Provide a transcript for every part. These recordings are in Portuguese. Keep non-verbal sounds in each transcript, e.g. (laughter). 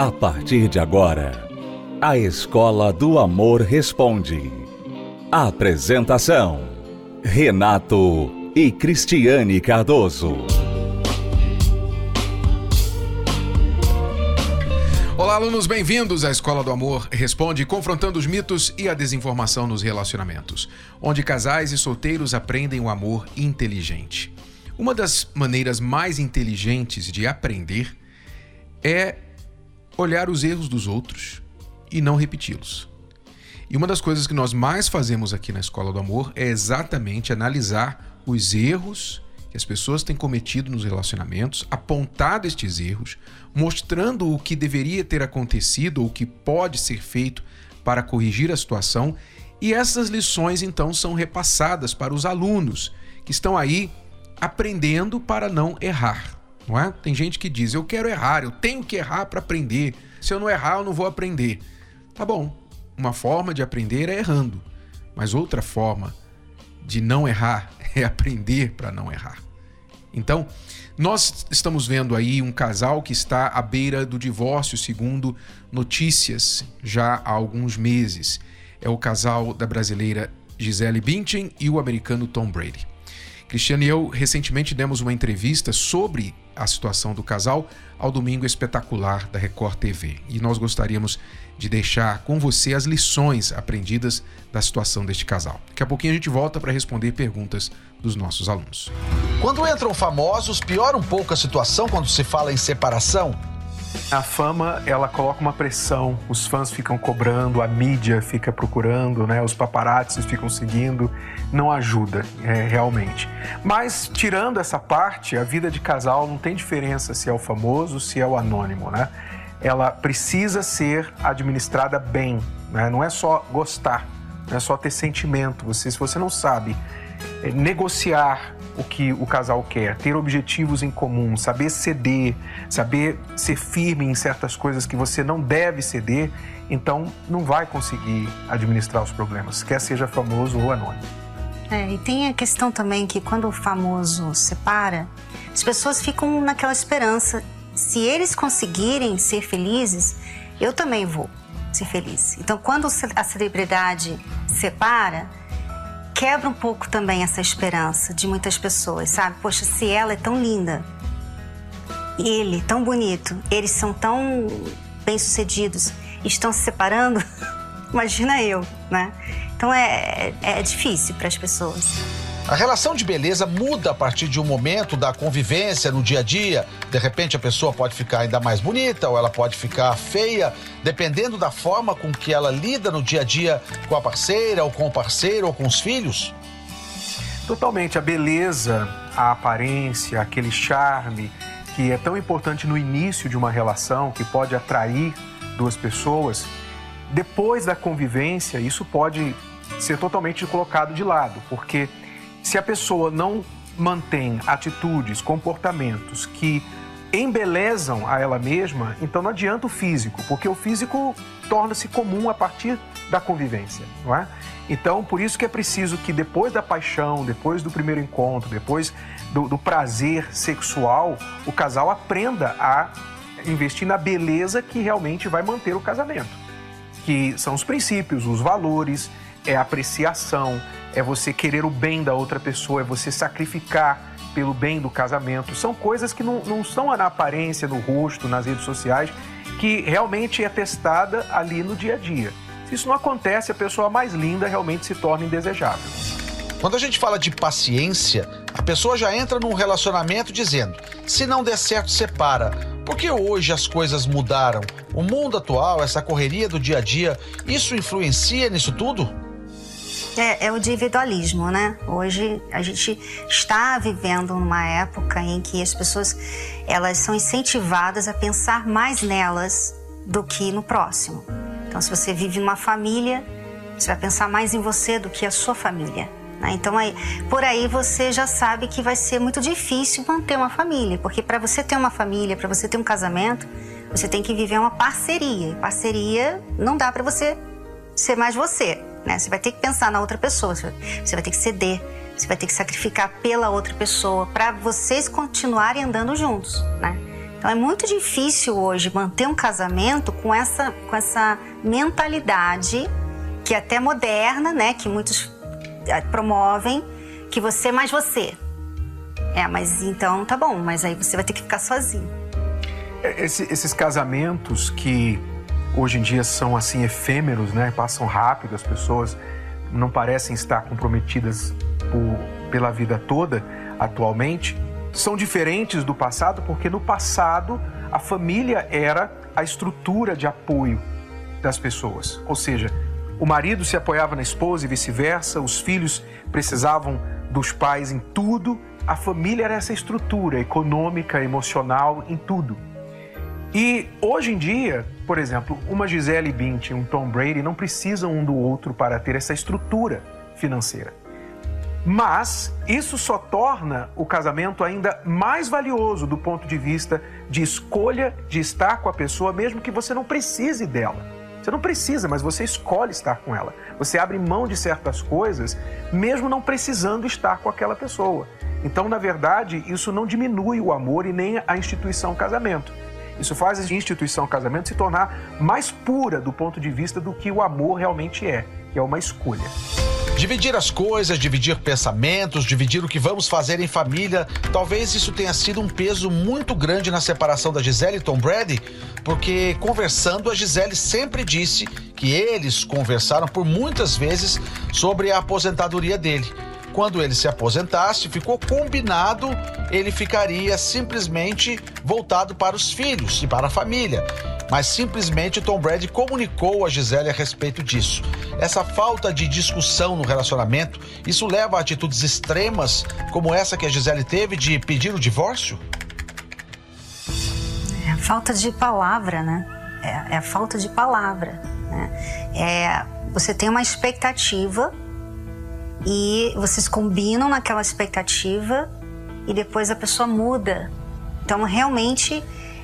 A partir de agora, a Escola do Amor Responde. Apresentação: Renato e Cristiane Cardoso. Olá, alunos, bem-vindos à Escola do Amor Responde, confrontando os mitos e a desinformação nos relacionamentos, onde casais e solteiros aprendem o amor inteligente. Uma das maneiras mais inteligentes de aprender é olhar os erros dos outros e não repeti-los. E uma das coisas que nós mais fazemos aqui na Escola do Amor é exatamente analisar os erros que as pessoas têm cometido nos relacionamentos, apontado estes erros, mostrando o que deveria ter acontecido ou o que pode ser feito para corrigir a situação, e essas lições então são repassadas para os alunos que estão aí aprendendo para não errar. Não é? Tem gente que diz: eu quero errar, eu tenho que errar para aprender. Se eu não errar, eu não vou aprender. Tá bom, uma forma de aprender é errando, mas outra forma de não errar (laughs) é aprender para não errar. Então, nós estamos vendo aí um casal que está à beira do divórcio, segundo notícias, já há alguns meses. É o casal da brasileira Gisele Bündchen e o americano Tom Brady. Cristiano e eu recentemente demos uma entrevista sobre a situação do casal ao Domingo Espetacular da Record TV. E nós gostaríamos de deixar com você as lições aprendidas da situação deste casal. Daqui a pouquinho a gente volta para responder perguntas dos nossos alunos. Quando entram famosos, piora um pouco a situação quando se fala em separação? A fama, ela coloca uma pressão, os fãs ficam cobrando, a mídia fica procurando, né? os paparazzis ficam seguindo, não ajuda é, realmente. Mas, tirando essa parte, a vida de casal não tem diferença se é o famoso, se é o anônimo, né? Ela precisa ser administrada bem, né? não é só gostar, não é só ter sentimento. Você, se você não sabe é, negociar o que o casal quer, ter objetivos em comum, saber ceder, saber ser firme em certas coisas que você não deve ceder, então não vai conseguir administrar os problemas, quer seja famoso ou anônimo. É, e tem a questão também que quando o famoso separa, as pessoas ficam naquela esperança. Se eles conseguirem ser felizes, eu também vou ser feliz. Então, quando a celebridade separa, quebra um pouco também essa esperança de muitas pessoas, sabe? Poxa, se ela é tão linda, ele tão bonito, eles são tão bem-sucedidos, estão se separando, (laughs) imagina eu, né? Então é, é difícil para as pessoas. A relação de beleza muda a partir de um momento da convivência no dia a dia. De repente a pessoa pode ficar ainda mais bonita ou ela pode ficar feia, dependendo da forma com que ela lida no dia a dia com a parceira ou com o parceiro ou com os filhos. Totalmente. A beleza, a aparência, aquele charme que é tão importante no início de uma relação, que pode atrair duas pessoas, depois da convivência, isso pode ser totalmente colocado de lado, porque se a pessoa não mantém atitudes, comportamentos que embelezam a ela mesma, então não adianta o físico, porque o físico torna-se comum a partir da convivência, não é? Então, por isso que é preciso que depois da paixão, depois do primeiro encontro, depois do, do prazer sexual, o casal aprenda a investir na beleza que realmente vai manter o casamento, que são os princípios, os valores, é a apreciação, é você querer o bem da outra pessoa, é você sacrificar pelo bem do casamento. São coisas que não, não estão na aparência, no rosto, nas redes sociais, que realmente é testada ali no dia a dia. Se isso não acontece, a pessoa mais linda realmente se torna indesejável. Quando a gente fala de paciência, a pessoa já entra num relacionamento dizendo: se não der certo, separa. Porque hoje as coisas mudaram. O mundo atual, essa correria do dia a dia, isso influencia nisso tudo? É, é, o individualismo, né? Hoje a gente está vivendo numa época em que as pessoas elas são incentivadas a pensar mais nelas do que no próximo. Então, se você vive uma família, você vai pensar mais em você do que a sua família. Né? Então, aí, por aí você já sabe que vai ser muito difícil manter uma família, porque para você ter uma família, para você ter um casamento, você tem que viver uma parceria. Parceria não dá para você ser mais você. Né? Você vai ter que pensar na outra pessoa, você vai ter que ceder, você vai ter que sacrificar pela outra pessoa para vocês continuarem andando juntos. Né? Então é muito difícil hoje manter um casamento com essa, com essa mentalidade que é até moderna, né, que muitos eh, promovem, que você mais você. É, mas então tá bom, mas aí você vai ter que ficar sozinho. É, esse, esses casamentos que hoje em dia são assim efêmeros, né, passam rápido, as pessoas não parecem estar comprometidas por, pela vida toda atualmente são diferentes do passado porque no passado a família era a estrutura de apoio das pessoas. Ou seja, o marido se apoiava na esposa e vice-versa, os filhos precisavam dos pais em tudo, a família era essa estrutura econômica, emocional, em tudo. E hoje em dia, por exemplo, uma Gisele Bündchen e um Tom Brady não precisam um do outro para ter essa estrutura financeira. Mas isso só torna o casamento ainda mais valioso do ponto de vista de escolha de estar com a pessoa, mesmo que você não precise dela. Você não precisa, mas você escolhe estar com ela. Você abre mão de certas coisas, mesmo não precisando estar com aquela pessoa. Então, na verdade, isso não diminui o amor e nem a instituição casamento. Isso faz a instituição casamento se tornar mais pura do ponto de vista do que o amor realmente é, que é uma escolha. Dividir as coisas, dividir pensamentos, dividir o que vamos fazer em família, talvez isso tenha sido um peso muito grande na separação da Gisele e Tom Brady, porque conversando, a Gisele sempre disse que eles conversaram por muitas vezes sobre a aposentadoria dele. Quando ele se aposentasse, ficou combinado, ele ficaria simplesmente voltado para os filhos e para a família mas simplesmente Tom Brady comunicou a Gisele a respeito disso. Essa falta de discussão no relacionamento, isso leva a atitudes extremas como essa que a Gisele teve de pedir o divórcio? É a falta de palavra, né? É, é a falta de palavra. Né? É, você tem uma expectativa e vocês combinam naquela expectativa e depois a pessoa muda. Então, realmente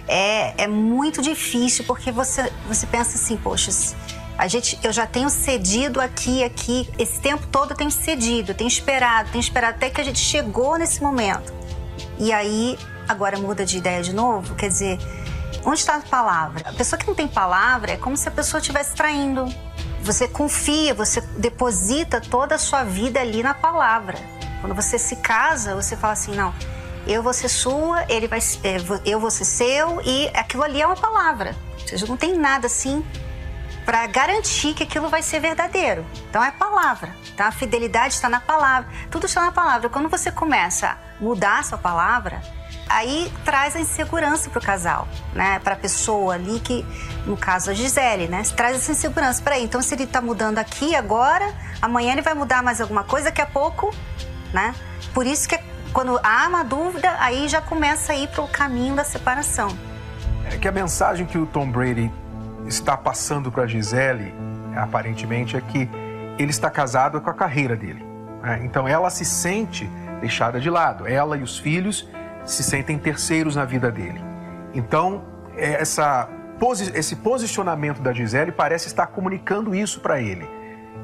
é, é muito difícil porque você, você pensa assim, poxa, a gente, eu já tenho cedido aqui, aqui, esse tempo todo eu tenho cedido, tenho esperado, tenho esperado até que a gente chegou nesse momento. E aí, agora muda de ideia de novo, quer dizer, onde está a palavra? A pessoa que não tem palavra é como se a pessoa estivesse traindo. Você confia, você deposita toda a sua vida ali na palavra. Quando você se casa, você fala assim, não, eu vou ser sua, ele vai, é, eu vou ser seu e aquilo ali é uma palavra. Ou seja, não tem nada assim para garantir que aquilo vai ser verdadeiro. Então é palavra, tá? A fidelidade está na palavra, tudo está na palavra. Quando você começa a mudar a sua palavra, aí traz a insegurança para o casal, né? Para a pessoa ali que, no caso a Gisele, né? Traz essa insegurança. Peraí, então se ele está mudando aqui agora, amanhã ele vai mudar mais alguma coisa, daqui a pouco, né? Por isso que é quando há uma dúvida, aí já começa a ir para o caminho da separação. É que a mensagem que o Tom Brady está passando para a Gisele, aparentemente, é que ele está casado com a carreira dele. Né? Então ela se sente deixada de lado. Ela e os filhos se sentem terceiros na vida dele. Então, essa, esse posicionamento da Gisele parece estar comunicando isso para ele.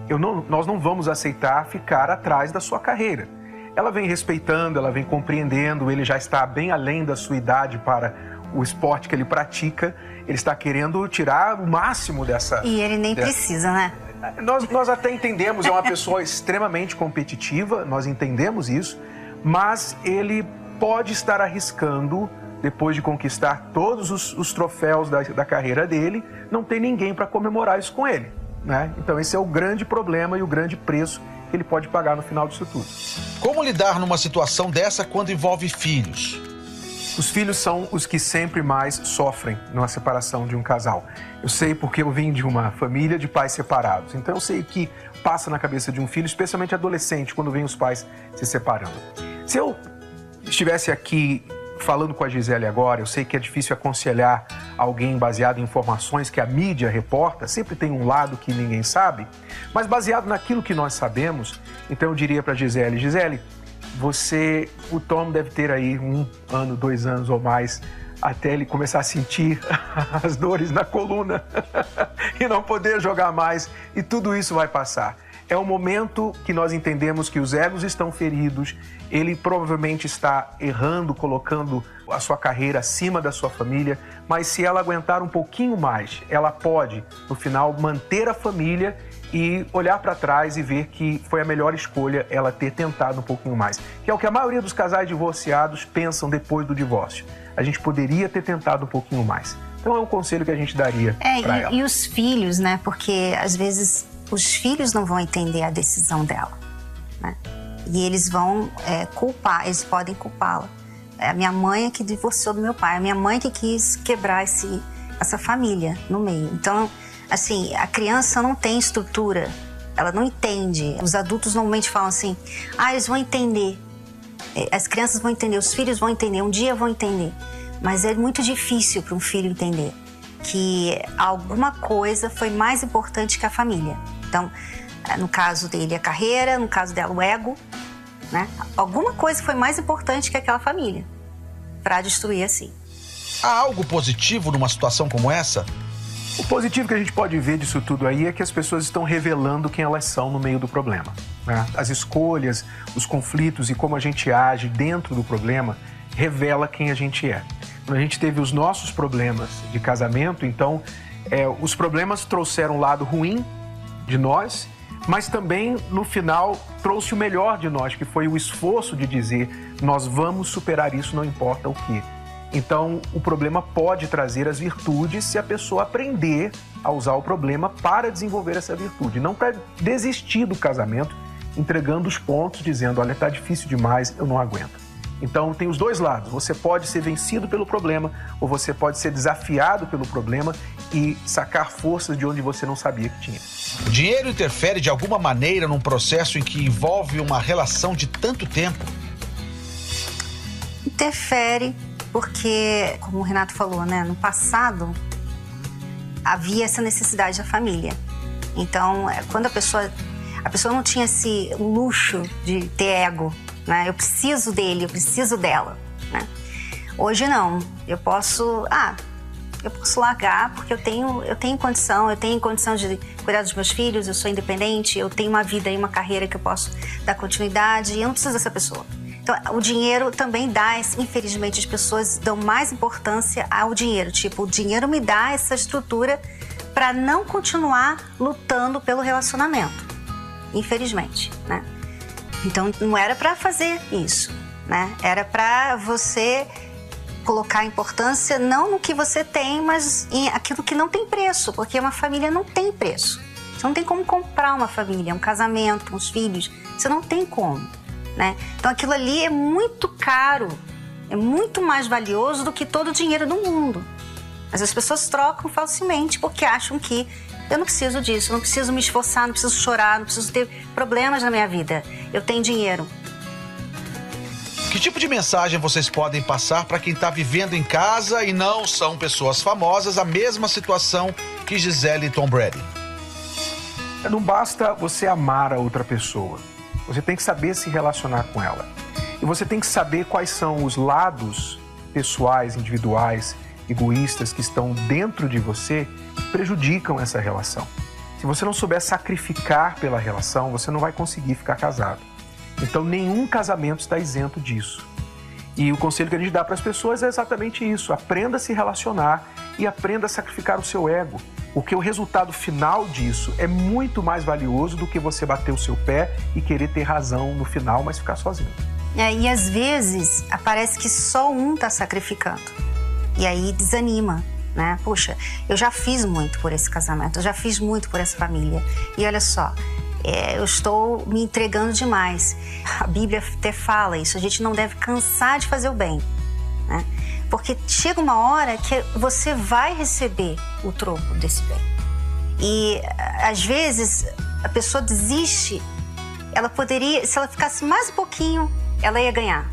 Não, nós não vamos aceitar ficar atrás da sua carreira ela vem respeitando, ela vem compreendendo, ele já está bem além da sua idade para o esporte que ele pratica, ele está querendo tirar o máximo dessa. E ele nem dessa... precisa, né? Nós, nós até entendemos, é uma pessoa (laughs) extremamente competitiva, nós entendemos isso, mas ele pode estar arriscando, depois de conquistar todos os, os troféus da, da carreira dele, não tem ninguém para comemorar isso com ele. Né? Então, esse é o grande problema e o grande preço que ele pode pagar no final disso tudo. Como lidar numa situação dessa quando envolve filhos? Os filhos são os que sempre mais sofrem numa separação de um casal. Eu sei porque eu vim de uma família de pais separados. Então eu sei que passa na cabeça de um filho, especialmente adolescente, quando vem os pais se separando. Se eu estivesse aqui falando com a Gisele agora, eu sei que é difícil aconselhar alguém baseado em informações que a mídia reporta, sempre tem um lado que ninguém sabe, mas baseado naquilo que nós sabemos, então eu diria para a Gisele, Gisele, você, o Tom deve ter aí um ano, dois anos ou mais até ele começar a sentir (laughs) as dores na coluna (laughs) e não poder jogar mais, e tudo isso vai passar. é o momento que nós entendemos que os egos estão feridos, ele provavelmente está errando, colocando a sua carreira acima da sua família, mas se ela aguentar um pouquinho mais, ela pode, no final, manter a família e olhar para trás e ver que foi a melhor escolha ela ter tentado um pouquinho mais, que é o que a maioria dos casais divorciados pensam depois do divórcio. A gente poderia ter tentado um pouquinho mais. Então é um conselho que a gente daria é, para ela. E os filhos, né? Porque às vezes os filhos não vão entender a decisão dela, né? E eles vão é, culpar, eles podem culpá-la. É a minha mãe que divorciou do meu pai, a minha mãe que quis quebrar esse, essa família no meio. Então, assim, a criança não tem estrutura, ela não entende. Os adultos normalmente falam assim: ah, eles vão entender. É, as crianças vão entender, os filhos vão entender, um dia vão entender. Mas é muito difícil para um filho entender que alguma coisa foi mais importante que a família. Então, no caso dele, a carreira, no caso dela, o ego, né? Alguma coisa foi mais importante que aquela família para destruir assim. Há algo positivo numa situação como essa? O positivo que a gente pode ver disso tudo aí é que as pessoas estão revelando quem elas são no meio do problema. Né? As escolhas, os conflitos e como a gente age dentro do problema revela quem a gente é a gente teve os nossos problemas de casamento, então é, os problemas trouxeram o lado ruim de nós, mas também no final trouxe o melhor de nós, que foi o esforço de dizer nós vamos superar isso, não importa o que. Então, o problema pode trazer as virtudes se a pessoa aprender a usar o problema para desenvolver essa virtude, não para desistir do casamento, entregando os pontos, dizendo: olha, está difícil demais, eu não aguento. Então tem os dois lados. Você pode ser vencido pelo problema ou você pode ser desafiado pelo problema e sacar forças de onde você não sabia que tinha. O dinheiro interfere de alguma maneira num processo em que envolve uma relação de tanto tempo? Interfere porque, como o Renato falou, né, no passado havia essa necessidade da família. Então, é, quando a pessoa a pessoa não tinha esse luxo de ter ego, né? Eu preciso dele, eu preciso dela, né? Hoje não. Eu posso, ah, eu posso largar porque eu tenho, eu tenho condição, eu tenho condição de cuidar dos meus filhos, eu sou independente, eu tenho uma vida e uma carreira que eu posso dar continuidade eu não preciso dessa pessoa. Então, o dinheiro também dá, infelizmente, as pessoas dão mais importância ao dinheiro. Tipo, o dinheiro me dá essa estrutura para não continuar lutando pelo relacionamento. Infelizmente, né? Então não era para fazer isso, né? Era para você colocar importância não no que você tem, mas em aquilo que não tem preço, porque uma família não tem preço. Você não tem como comprar uma família, um casamento, uns filhos, você não tem como, né? Então aquilo ali é muito caro, é muito mais valioso do que todo o dinheiro do mundo. Mas as pessoas trocam facilmente porque acham que eu não preciso disso, não preciso me esforçar, não preciso chorar, não preciso ter problemas na minha vida. Eu tenho dinheiro. Que tipo de mensagem vocês podem passar para quem está vivendo em casa e não são pessoas famosas, a mesma situação que Gisele e Tom Brady? Não basta você amar a outra pessoa. Você tem que saber se relacionar com ela. E você tem que saber quais são os lados pessoais, individuais, egoístas que estão dentro de você prejudicam essa relação. Se você não souber sacrificar pela relação, você não vai conseguir ficar casado. Então, nenhum casamento está isento disso. E o conselho que a gente dá para as pessoas é exatamente isso: aprenda a se relacionar e aprenda a sacrificar o seu ego. Porque o resultado final disso é muito mais valioso do que você bater o seu pé e querer ter razão no final, mas ficar sozinho. É, e às vezes aparece que só um está sacrificando. E aí desanima né? Puxa, eu já fiz muito por esse casamento, eu já fiz muito por essa família. E olha só, é, eu estou me entregando demais. A Bíblia até fala isso, a gente não deve cansar de fazer o bem, né? Porque chega uma hora que você vai receber o troco desse bem. E às vezes a pessoa desiste, ela poderia, se ela ficasse mais um pouquinho, ela ia ganhar.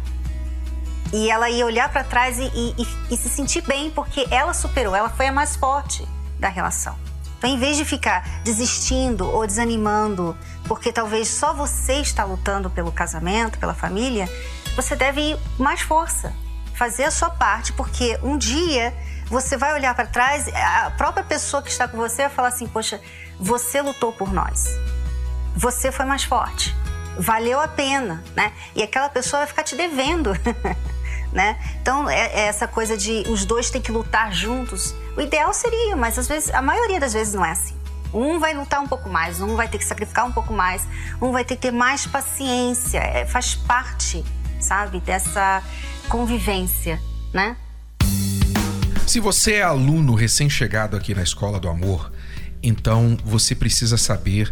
E ela ia olhar para trás e, e, e, se sentir bem, porque ela superou, ela foi a mais forte da relação. Então, em vez de ficar desistindo ou desanimando, porque talvez só você está lutando pelo casamento, pela família, você deve ir mais força, fazer a sua parte, porque um dia você vai olhar para trás, a própria pessoa que está com você vai falar assim: Poxa, você lutou por nós. você foi mais forte. Valeu a pena, né? E aquela pessoa vai ficar te devendo. (laughs) né? Então, é, é, essa coisa de os dois têm que lutar juntos. O ideal seria, mas às vezes, a maioria das vezes não é assim. Um vai lutar um pouco mais, um vai ter que sacrificar um pouco mais, um vai ter que ter mais paciência. É, faz parte, sabe, dessa convivência, né? Se você é aluno recém-chegado aqui na Escola do Amor, então você precisa saber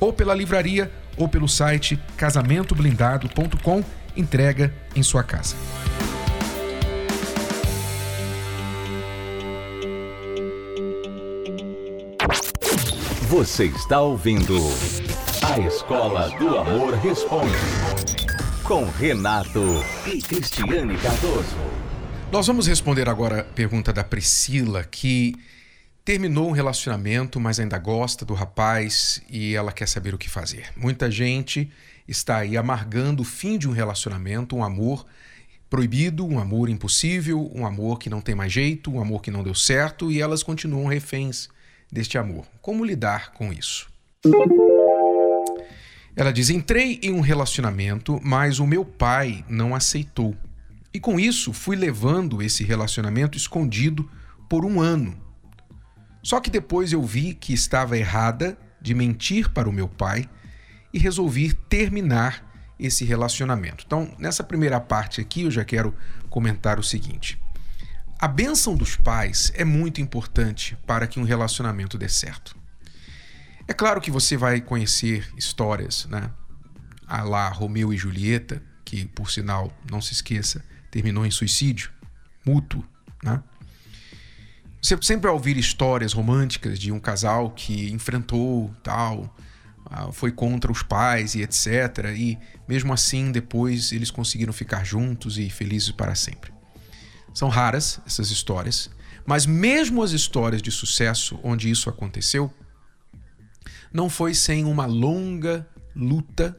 Ou pela livraria ou pelo site casamentoblindado.com, entrega em sua casa. Você está ouvindo A Escola do Amor Responde com Renato e Cristiane Cardoso. Nós vamos responder agora a pergunta da Priscila que terminou um relacionamento, mas ainda gosta do rapaz e ela quer saber o que fazer. Muita gente está aí amargando o fim de um relacionamento, um amor proibido, um amor impossível, um amor que não tem mais jeito, um amor que não deu certo e elas continuam reféns deste amor. Como lidar com isso? Ela diz: Entrei em um relacionamento, mas o meu pai não aceitou. E com isso fui levando esse relacionamento escondido por um ano só que depois eu vi que estava errada de mentir para o meu pai e resolvi terminar esse relacionamento. Então, nessa primeira parte aqui, eu já quero comentar o seguinte: a bênção dos pais é muito importante para que um relacionamento dê certo. É claro que você vai conhecer histórias, né? A lá Romeu e Julieta, que por sinal, não se esqueça, terminou em suicídio mútuo, né? Você sempre vai ouvir histórias românticas de um casal que enfrentou tal, ah, foi contra os pais e etc. E mesmo assim, depois eles conseguiram ficar juntos e felizes para sempre. São raras essas histórias, mas mesmo as histórias de sucesso onde isso aconteceu, não foi sem uma longa luta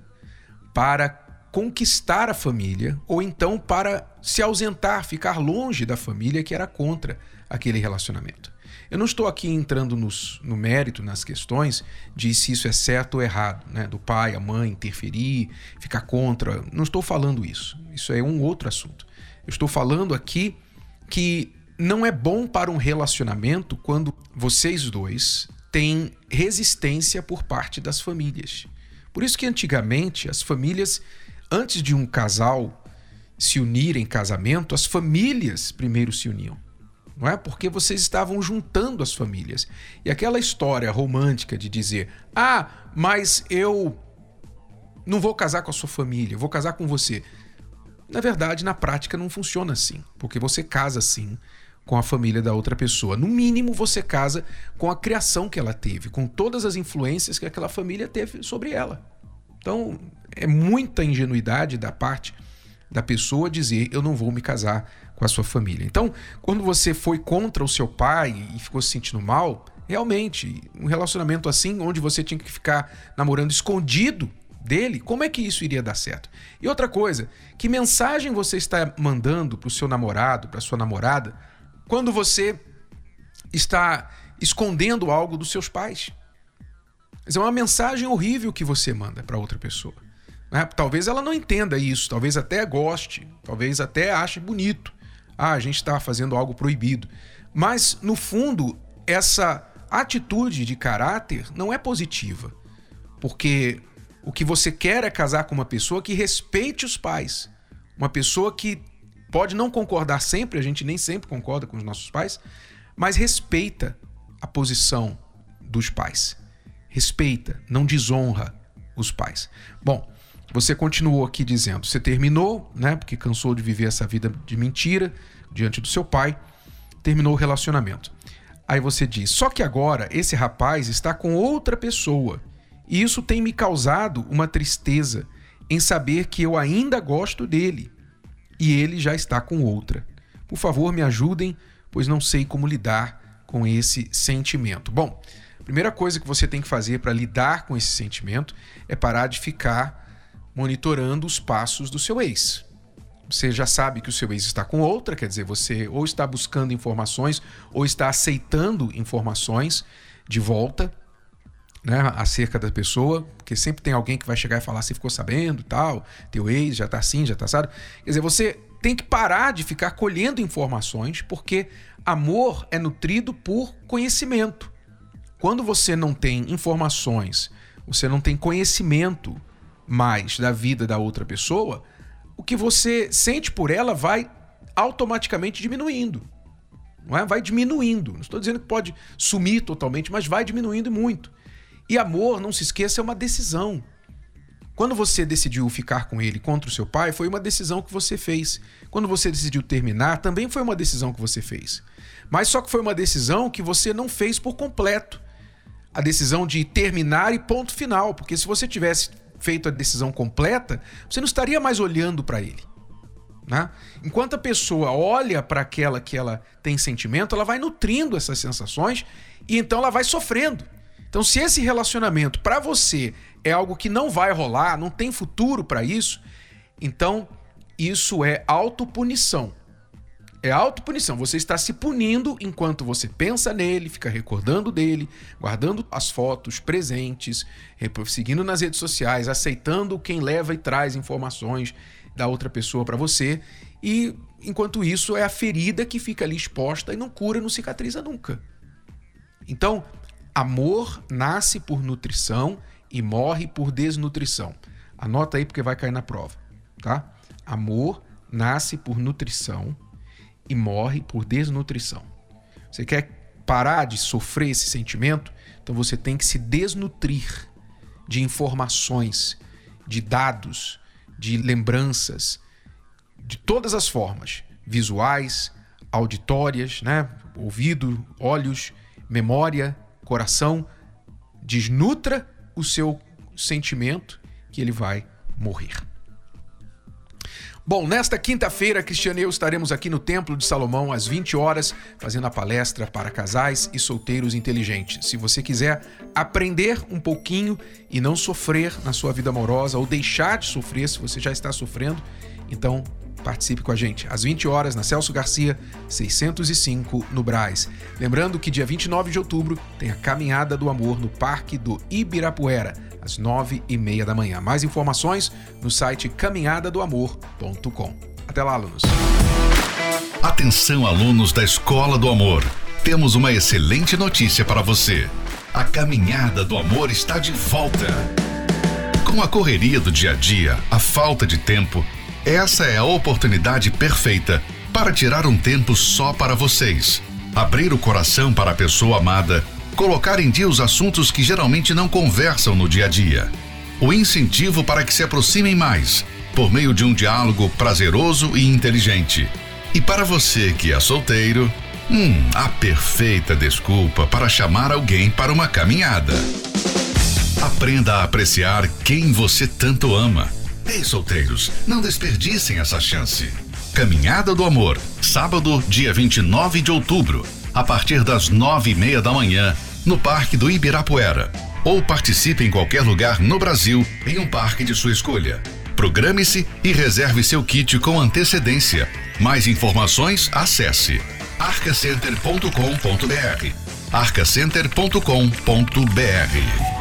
para conquistar a família ou então para se ausentar, ficar longe da família que era contra aquele relacionamento. Eu não estou aqui entrando nos, no mérito, nas questões de se isso é certo ou errado, né? do pai, a mãe interferir, ficar contra. Não estou falando isso. Isso é um outro assunto. Eu estou falando aqui que não é bom para um relacionamento quando vocês dois têm resistência por parte das famílias. Por isso que antigamente as famílias, antes de um casal se unir em casamento, as famílias primeiro se uniam não é? Porque vocês estavam juntando as famílias. E aquela história romântica de dizer: "Ah, mas eu não vou casar com a sua família, vou casar com você". Na verdade, na prática não funciona assim, porque você casa sim com a família da outra pessoa. No mínimo, você casa com a criação que ela teve, com todas as influências que aquela família teve sobre ela. Então, é muita ingenuidade da parte da pessoa dizer eu não vou me casar com a sua família. Então, quando você foi contra o seu pai e ficou se sentindo mal, realmente, um relacionamento assim, onde você tinha que ficar namorando escondido dele, como é que isso iria dar certo? E outra coisa, que mensagem você está mandando para o seu namorado, para sua namorada, quando você está escondendo algo dos seus pais? É uma mensagem horrível que você manda para outra pessoa. Né? Talvez ela não entenda isso, talvez até goste, talvez até ache bonito ah, a gente está fazendo algo proibido. Mas, no fundo, essa atitude de caráter não é positiva. Porque O que você quer é casar com uma pessoa que respeite os pais. Uma pessoa que pode não concordar sempre, a gente nem sempre concorda com os nossos pais, mas respeita a posição dos pais. Respeita, não desonra os pais. Bom, você continuou aqui dizendo, você terminou, né, porque cansou de viver essa vida de mentira diante do seu pai, terminou o relacionamento. Aí você diz: "Só que agora esse rapaz está com outra pessoa e isso tem me causado uma tristeza em saber que eu ainda gosto dele e ele já está com outra. Por favor, me ajudem, pois não sei como lidar com esse sentimento. Bom, a primeira coisa que você tem que fazer para lidar com esse sentimento é parar de ficar monitorando os passos do seu ex. Você já sabe que o seu ex está com outra, quer dizer, você ou está buscando informações ou está aceitando informações de volta né, acerca da pessoa, porque sempre tem alguém que vai chegar e falar, você ficou sabendo tal, teu ex já tá assim, já tá assado. Quer dizer, você tem que parar de ficar colhendo informações, porque amor é nutrido por conhecimento. Quando você não tem informações, você não tem conhecimento mais da vida da outra pessoa, o que você sente por ela vai automaticamente diminuindo. Não é? Vai diminuindo. Não estou dizendo que pode sumir totalmente, mas vai diminuindo muito. E amor, não se esqueça, é uma decisão. Quando você decidiu ficar com ele contra o seu pai, foi uma decisão que você fez. Quando você decidiu terminar, também foi uma decisão que você fez. Mas só que foi uma decisão que você não fez por completo. A decisão de terminar e ponto final. Porque se você tivesse feito a decisão completa, você não estaria mais olhando para ele. Né? Enquanto a pessoa olha para aquela que ela tem sentimento, ela vai nutrindo essas sensações e então ela vai sofrendo. Então, se esse relacionamento para você é algo que não vai rolar, não tem futuro para isso, então isso é autopunição. É autopunição. Você está se punindo enquanto você pensa nele, fica recordando dele, guardando as fotos, presentes, seguindo nas redes sociais, aceitando quem leva e traz informações da outra pessoa para você. E enquanto isso, é a ferida que fica ali exposta e não cura, não cicatriza nunca. Então, Amor nasce por nutrição e morre por desnutrição. Anota aí porque vai cair na prova, tá? Amor nasce por nutrição e morre por desnutrição. Você quer parar de sofrer esse sentimento? Então você tem que se desnutrir de informações, de dados, de lembranças, de todas as formas, visuais, auditórias, né? ouvido, olhos, memória, coração, desnutra o seu sentimento que ele vai morrer. Bom, nesta quinta-feira, Cristiane e eu estaremos aqui no Templo de Salomão às 20 horas, fazendo a palestra para casais e solteiros inteligentes. Se você quiser aprender um pouquinho e não sofrer na sua vida amorosa ou deixar de sofrer se você já está sofrendo, então Participe com a gente às 20 horas na Celso Garcia, 605 no Braz. Lembrando que dia 29 de outubro tem a Caminhada do Amor no Parque do Ibirapuera, às 9 e meia da manhã. Mais informações no site caminhadadoamor.com. Até lá, alunos. Atenção, alunos da Escola do Amor. Temos uma excelente notícia para você. A Caminhada do Amor está de volta. Com a correria do dia a dia, a falta de tempo, essa é a oportunidade perfeita para tirar um tempo só para vocês. Abrir o coração para a pessoa amada, colocar em dia os assuntos que geralmente não conversam no dia a dia. O incentivo para que se aproximem mais, por meio de um diálogo prazeroso e inteligente. E para você que é solteiro, hum, a perfeita desculpa para chamar alguém para uma caminhada. Aprenda a apreciar quem você tanto ama Ei, solteiros, não desperdicem essa chance. Caminhada do Amor, sábado, dia 29 de outubro, a partir das nove e meia da manhã, no Parque do Ibirapuera. Ou participe em qualquer lugar no Brasil, em um parque de sua escolha. Programe-se e reserve seu kit com antecedência. Mais informações, acesse arcacenter.com.br. arcacenter.com.br